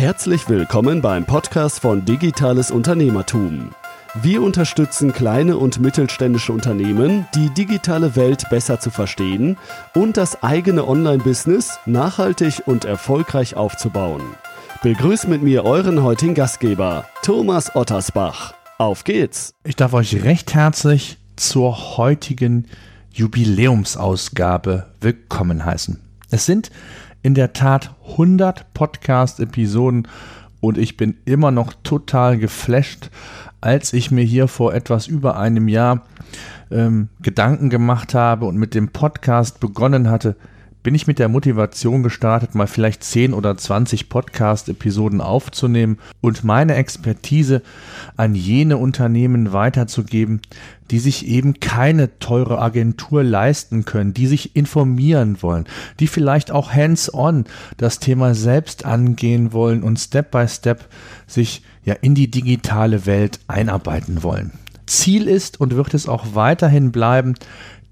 Herzlich willkommen beim Podcast von Digitales Unternehmertum. Wir unterstützen kleine und mittelständische Unternehmen, die digitale Welt besser zu verstehen und das eigene Online-Business nachhaltig und erfolgreich aufzubauen. Begrüßt mit mir euren heutigen Gastgeber, Thomas Ottersbach. Auf geht's! Ich darf euch recht herzlich zur heutigen Jubiläumsausgabe willkommen heißen. Es sind in der Tat 100 Podcast-Episoden und ich bin immer noch total geflasht, als ich mir hier vor etwas über einem Jahr ähm, Gedanken gemacht habe und mit dem Podcast begonnen hatte, bin ich mit der Motivation gestartet, mal vielleicht 10 oder 20 Podcast-Episoden aufzunehmen und meine Expertise an jene Unternehmen weiterzugeben, die sich eben keine teure Agentur leisten können, die sich informieren wollen, die vielleicht auch hands-on das Thema selbst angehen wollen und Step by Step sich ja in die digitale Welt einarbeiten wollen. Ziel ist und wird es auch weiterhin bleiben,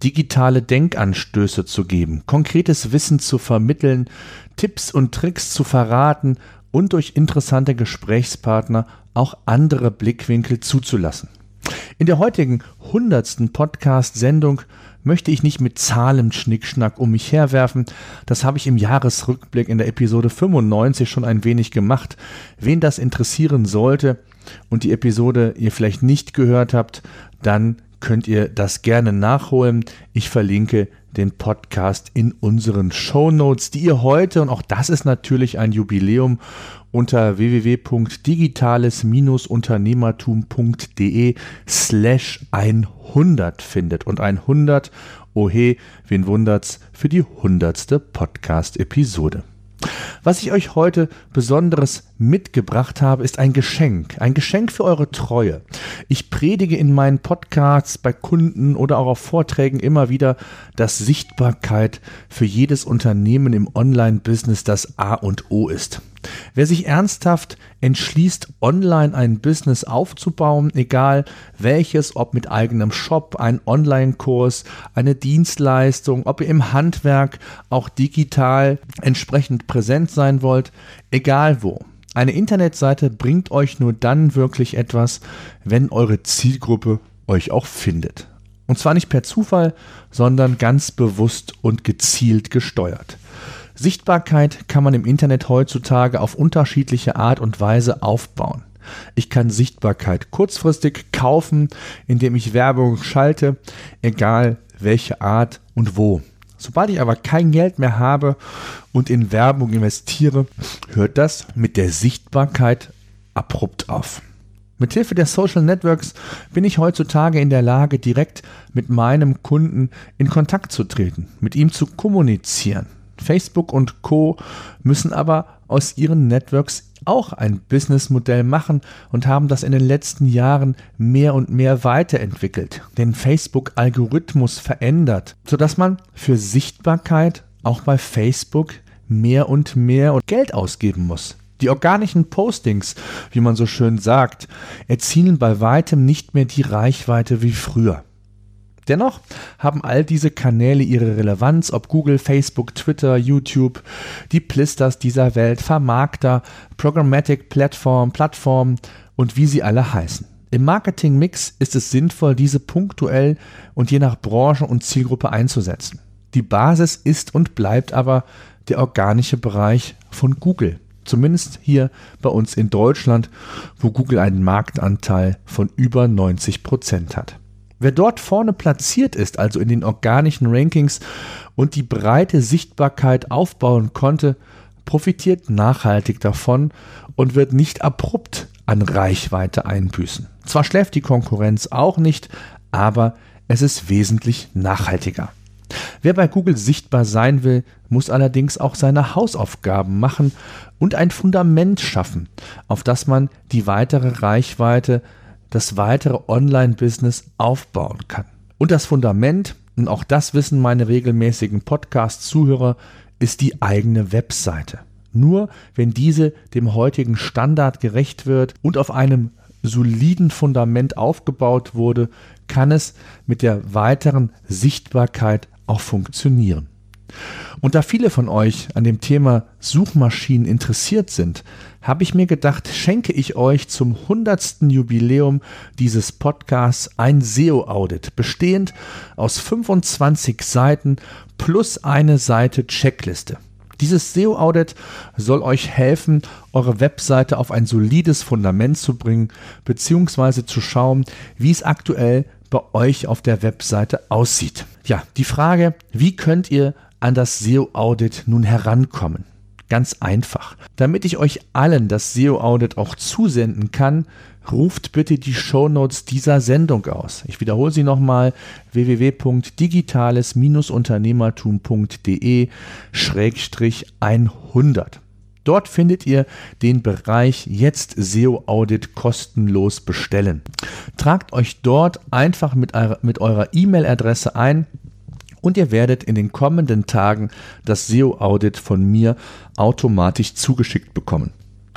digitale Denkanstöße zu geben, konkretes Wissen zu vermitteln, Tipps und Tricks zu verraten und durch interessante Gesprächspartner auch andere Blickwinkel zuzulassen. In der heutigen hundertsten Podcast-Sendung möchte ich nicht mit Zahlen-Schnickschnack um mich herwerfen. Das habe ich im Jahresrückblick in der Episode 95 schon ein wenig gemacht. Wen das interessieren sollte und die Episode ihr vielleicht nicht gehört habt, dann könnt ihr das gerne nachholen. Ich verlinke den Podcast in unseren Show Notes, die ihr heute, und auch das ist natürlich ein Jubiläum, unter www.digitales-unternehmertum.de slash 100 findet. Und 100, ohe, wen wundert's, für die hundertste Podcast-Episode. Was ich euch heute Besonderes mitgebracht habe, ist ein Geschenk. Ein Geschenk für eure Treue. Ich predige in meinen Podcasts, bei Kunden oder auch auf Vorträgen immer wieder, dass Sichtbarkeit für jedes Unternehmen im Online-Business das A und O ist. Wer sich ernsthaft entschließt, online ein Business aufzubauen, egal welches, ob mit eigenem Shop, ein Online-Kurs, eine Dienstleistung, ob ihr im Handwerk auch digital entsprechend präsent sein wollt, egal wo. Eine Internetseite bringt euch nur dann wirklich etwas, wenn eure Zielgruppe euch auch findet. Und zwar nicht per Zufall, sondern ganz bewusst und gezielt gesteuert. Sichtbarkeit kann man im Internet heutzutage auf unterschiedliche Art und Weise aufbauen. Ich kann Sichtbarkeit kurzfristig kaufen, indem ich Werbung schalte, egal welche Art und wo. Sobald ich aber kein Geld mehr habe und in Werbung investiere, hört das mit der Sichtbarkeit abrupt auf. Mithilfe der Social Networks bin ich heutzutage in der Lage, direkt mit meinem Kunden in Kontakt zu treten, mit ihm zu kommunizieren. Facebook und Co müssen aber aus ihren Networks auch ein Businessmodell machen und haben das in den letzten Jahren mehr und mehr weiterentwickelt, den Facebook-Algorithmus verändert, sodass man für Sichtbarkeit auch bei Facebook mehr und mehr Geld ausgeben muss. Die organischen Postings, wie man so schön sagt, erzielen bei weitem nicht mehr die Reichweite wie früher. Dennoch haben all diese Kanäle ihre Relevanz, ob Google, Facebook, Twitter, YouTube, die Plisters dieser Welt, Vermarkter, Programmatic Plattform, Plattformen und wie sie alle heißen. Im Marketingmix ist es sinnvoll, diese punktuell und je nach Branche und Zielgruppe einzusetzen. Die Basis ist und bleibt aber der organische Bereich von Google. Zumindest hier bei uns in Deutschland, wo Google einen Marktanteil von über 90 Prozent hat. Wer dort vorne platziert ist, also in den organischen Rankings und die breite Sichtbarkeit aufbauen konnte, profitiert nachhaltig davon und wird nicht abrupt an Reichweite einbüßen. Zwar schläft die Konkurrenz auch nicht, aber es ist wesentlich nachhaltiger. Wer bei Google sichtbar sein will, muss allerdings auch seine Hausaufgaben machen und ein Fundament schaffen, auf das man die weitere Reichweite das weitere Online-Business aufbauen kann. Und das Fundament, und auch das wissen meine regelmäßigen Podcast-Zuhörer, ist die eigene Webseite. Nur wenn diese dem heutigen Standard gerecht wird und auf einem soliden Fundament aufgebaut wurde, kann es mit der weiteren Sichtbarkeit auch funktionieren. Und da viele von euch an dem Thema Suchmaschinen interessiert sind, habe ich mir gedacht, schenke ich euch zum 100. Jubiläum dieses Podcasts ein SEO-Audit, bestehend aus 25 Seiten plus eine Seite Checkliste. Dieses SEO-Audit soll euch helfen, eure Webseite auf ein solides Fundament zu bringen, beziehungsweise zu schauen, wie es aktuell bei euch auf der Webseite aussieht. Ja, die Frage, wie könnt ihr an das SEO-Audit nun herankommen? Ganz einfach. Damit ich euch allen das SEO-Audit auch zusenden kann, ruft bitte die Shownotes dieser Sendung aus. Ich wiederhole sie nochmal www.digitales-unternehmertum.de 100. Dort findet ihr den Bereich Jetzt SEO Audit kostenlos bestellen. Tragt euch dort einfach mit eurer E-Mail-Adresse ein und ihr werdet in den kommenden Tagen das SEO-Audit von mir automatisch zugeschickt bekommen.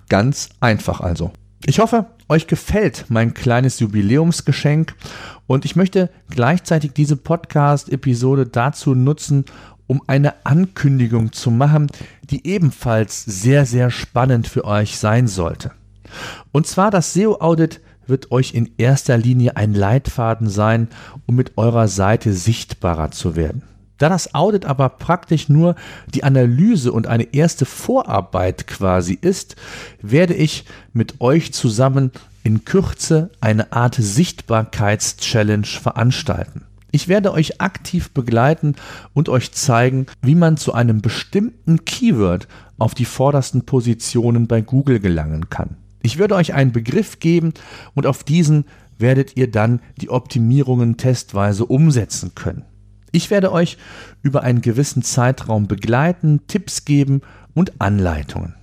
Ganz einfach also. Ich hoffe, euch gefällt mein kleines Jubiläumsgeschenk und ich möchte gleichzeitig diese Podcast-Episode dazu nutzen, um eine Ankündigung zu machen, die ebenfalls sehr, sehr spannend für euch sein sollte. Und zwar das SEO-Audit wird euch in erster Linie ein Leitfaden sein, um mit eurer Seite sichtbarer zu werden. Da das Audit aber praktisch nur die Analyse und eine erste Vorarbeit quasi ist, werde ich mit euch zusammen in Kürze eine Art Sichtbarkeitschallenge veranstalten. Ich werde euch aktiv begleiten und euch zeigen, wie man zu einem bestimmten Keyword auf die vordersten Positionen bei Google gelangen kann. Ich würde euch einen Begriff geben und auf diesen werdet ihr dann die Optimierungen testweise umsetzen können. Ich werde euch über einen gewissen Zeitraum begleiten, Tipps geben und Anleitungen.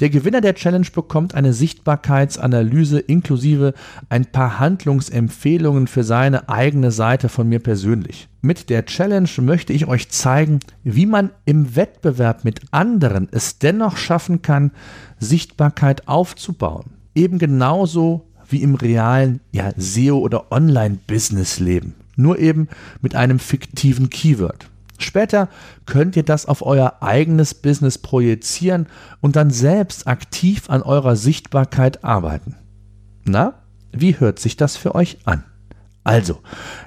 Der Gewinner der Challenge bekommt eine Sichtbarkeitsanalyse inklusive ein paar Handlungsempfehlungen für seine eigene Seite von mir persönlich. Mit der Challenge möchte ich euch zeigen, wie man im Wettbewerb mit anderen es dennoch schaffen kann, Sichtbarkeit aufzubauen. Eben genauso wie im realen ja, SEO- oder Online-Business-Leben nur eben mit einem fiktiven Keyword. Später könnt ihr das auf euer eigenes Business projizieren und dann selbst aktiv an eurer Sichtbarkeit arbeiten. Na, wie hört sich das für euch an? Also,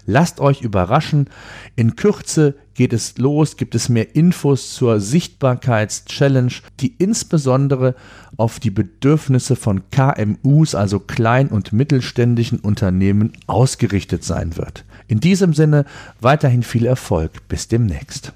lasst euch überraschen. In Kürze geht es los, gibt es mehr Infos zur Sichtbarkeits-Challenge, die insbesondere auf die Bedürfnisse von KMUs, also klein- und mittelständischen Unternehmen, ausgerichtet sein wird. In diesem Sinne weiterhin viel Erfolg. Bis demnächst.